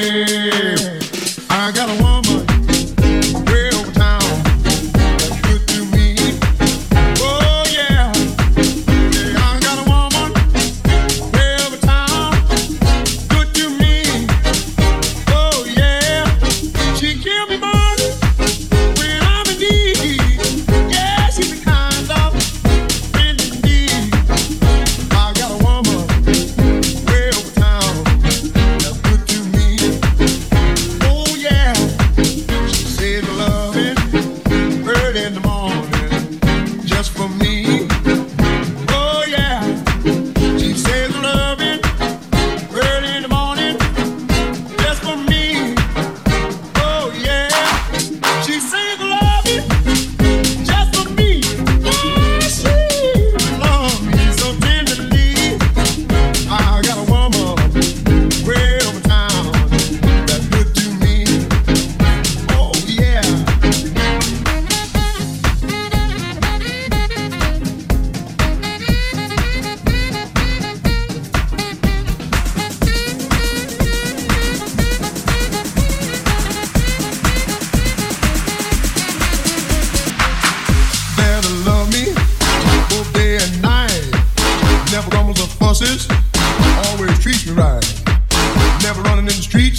I got a woman. treat me right. Never running in the streets.